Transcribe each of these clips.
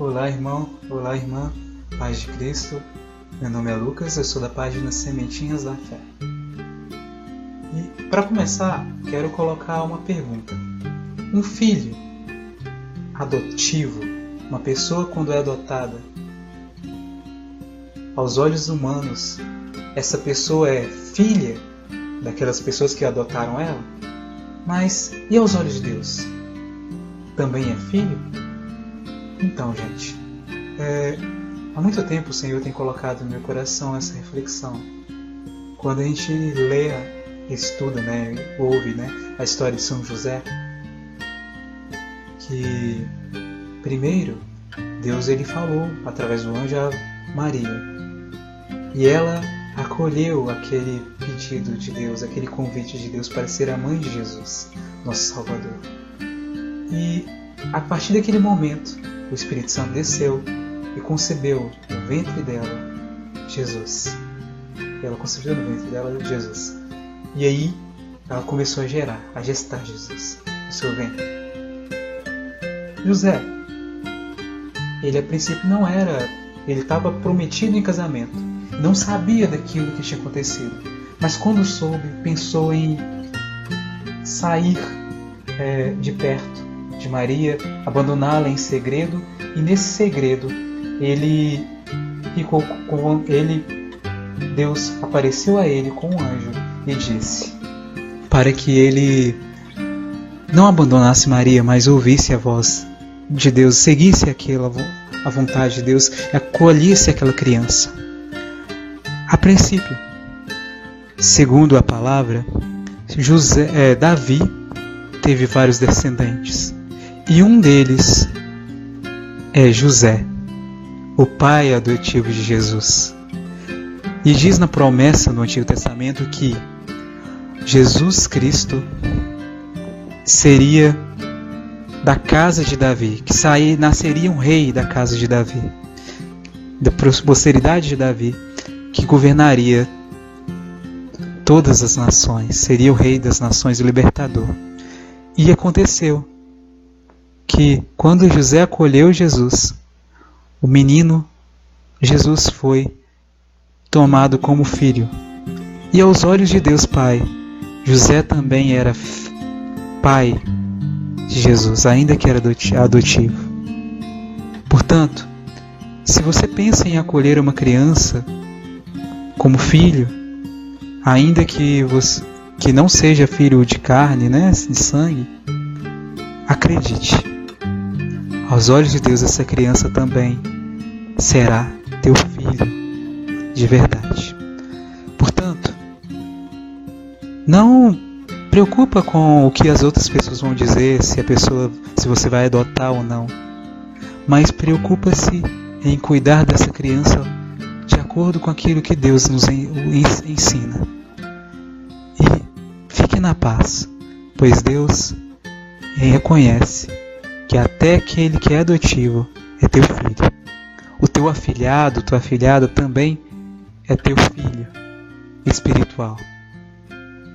Olá, irmão. Olá, irmã. Paz de Cristo. Meu nome é Lucas, eu sou da página Sementinhas da Fé. E para começar, quero colocar uma pergunta. Um filho adotivo, uma pessoa quando é adotada, aos olhos humanos, essa pessoa é filha daquelas pessoas que adotaram ela? Mas e aos olhos de Deus? Também é filho? Então, gente, é, há muito tempo o Senhor tem colocado no meu coração essa reflexão. Quando a gente lê, estuda, né, ouve né, a história de São José, que primeiro Deus ele falou através do anjo a Maria e ela acolheu aquele pedido de Deus, aquele convite de Deus para ser a mãe de Jesus, nosso Salvador. E a partir daquele momento, o Espírito Santo desceu e concebeu no ventre dela Jesus. Ela concebeu no ventre dela Jesus. E aí ela começou a gerar, a gestar Jesus no seu ventre. José, ele a princípio não era, ele estava prometido em casamento, não sabia daquilo que tinha acontecido, mas quando soube, pensou em sair é, de perto de Maria, abandoná-la em segredo, e nesse segredo ele ficou com ele Deus apareceu a ele com um anjo e disse para que ele não abandonasse Maria, mas ouvisse a voz de Deus, seguisse aquela a vontade de Deus, acolhesse aquela criança. A princípio, segundo a palavra, José, é, Davi teve vários descendentes. E um deles é José, o pai adotivo de Jesus. E diz na promessa no Antigo Testamento que Jesus Cristo seria da casa de Davi, que sair, nasceria um rei da casa de Davi, da posteridade de Davi, que governaria todas as nações, seria o rei das nações, o libertador. E aconteceu que quando José acolheu Jesus, o menino Jesus foi tomado como filho. E aos olhos de Deus Pai, José também era pai de Jesus, ainda que era adotivo. Portanto, se você pensa em acolher uma criança como filho, ainda que você que não seja filho de carne, né, de sangue, acredite aos olhos de Deus, essa criança também será teu filho de verdade. Portanto, não preocupa com o que as outras pessoas vão dizer, se a pessoa, se você vai adotar ou não. Mas preocupa-se em cuidar dessa criança de acordo com aquilo que Deus nos ensina. E fique na paz, pois Deus reconhece que até aquele que é adotivo é teu filho. O teu afilhado, tua afilhada também é teu filho espiritual.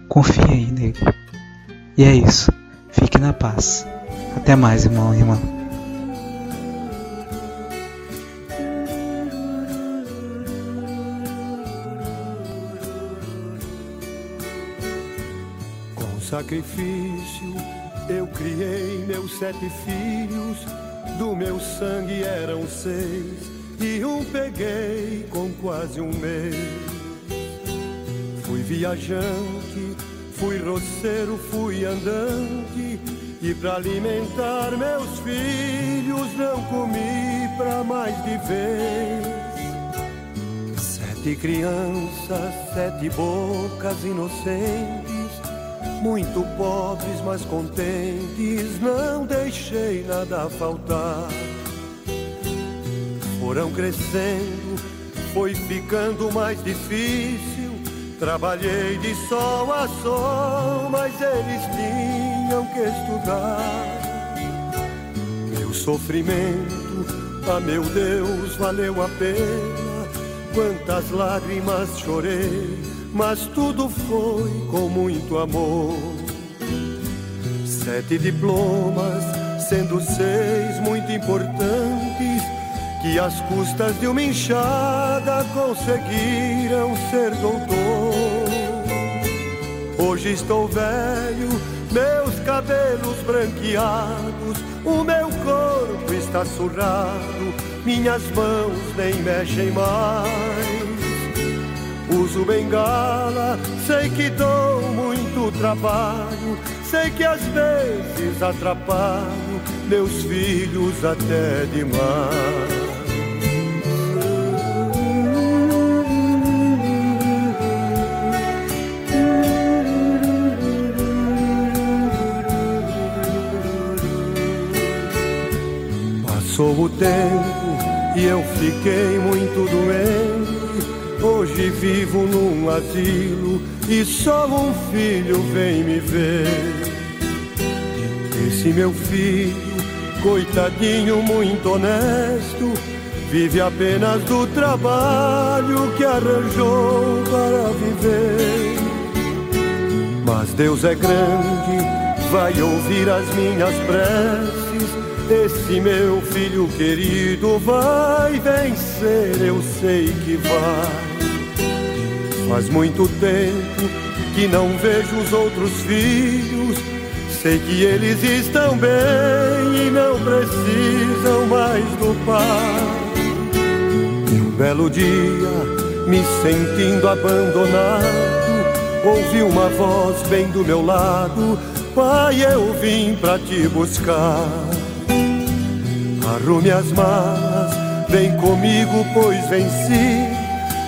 Confia aí nele. E é isso. Fique na paz. Até mais, irmão e irmã. Com sacrifício eu criei meus sete filhos, do meu sangue eram seis, e um peguei com quase um mês. Fui viajante, fui roceiro, fui andante, e para alimentar meus filhos não comi pra mais de vez. Sete crianças, sete bocas inocentes muito pobres, mas contentes, não deixei nada faltar. Foram crescendo, foi ficando mais difícil. Trabalhei de sol a sol, mas eles tinham que estudar. Meu sofrimento, ah meu Deus, valeu a pena. Quantas lágrimas chorei mas tudo foi com muito amor. Sete diplomas, sendo seis muito importantes, que às custas de uma enxada conseguiram ser doutor. Hoje estou velho, meus cabelos branqueados, o meu corpo está surrado, minhas mãos nem mexem mais. Uso bengala, sei que dou muito trabalho, sei que às vezes atrapalho meus filhos até demais. Passou o tempo e eu fiquei muito doente. Hoje vivo num asilo e só um filho vem me ver. Esse meu filho, coitadinho, muito honesto, vive apenas do trabalho que arranjou para viver. Mas Deus é grande, vai ouvir as minhas preces esse meu filho querido vai vencer, eu sei que vai. Faz muito tempo que não vejo os outros filhos. Sei que eles estão bem e não precisam mais do pai. E um belo dia, me sentindo abandonado, ouvi uma voz bem do meu lado: Pai, eu vim pra te buscar. Arrume as malas, vem comigo, pois venci.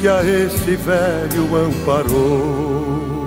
que a esse velho amparou.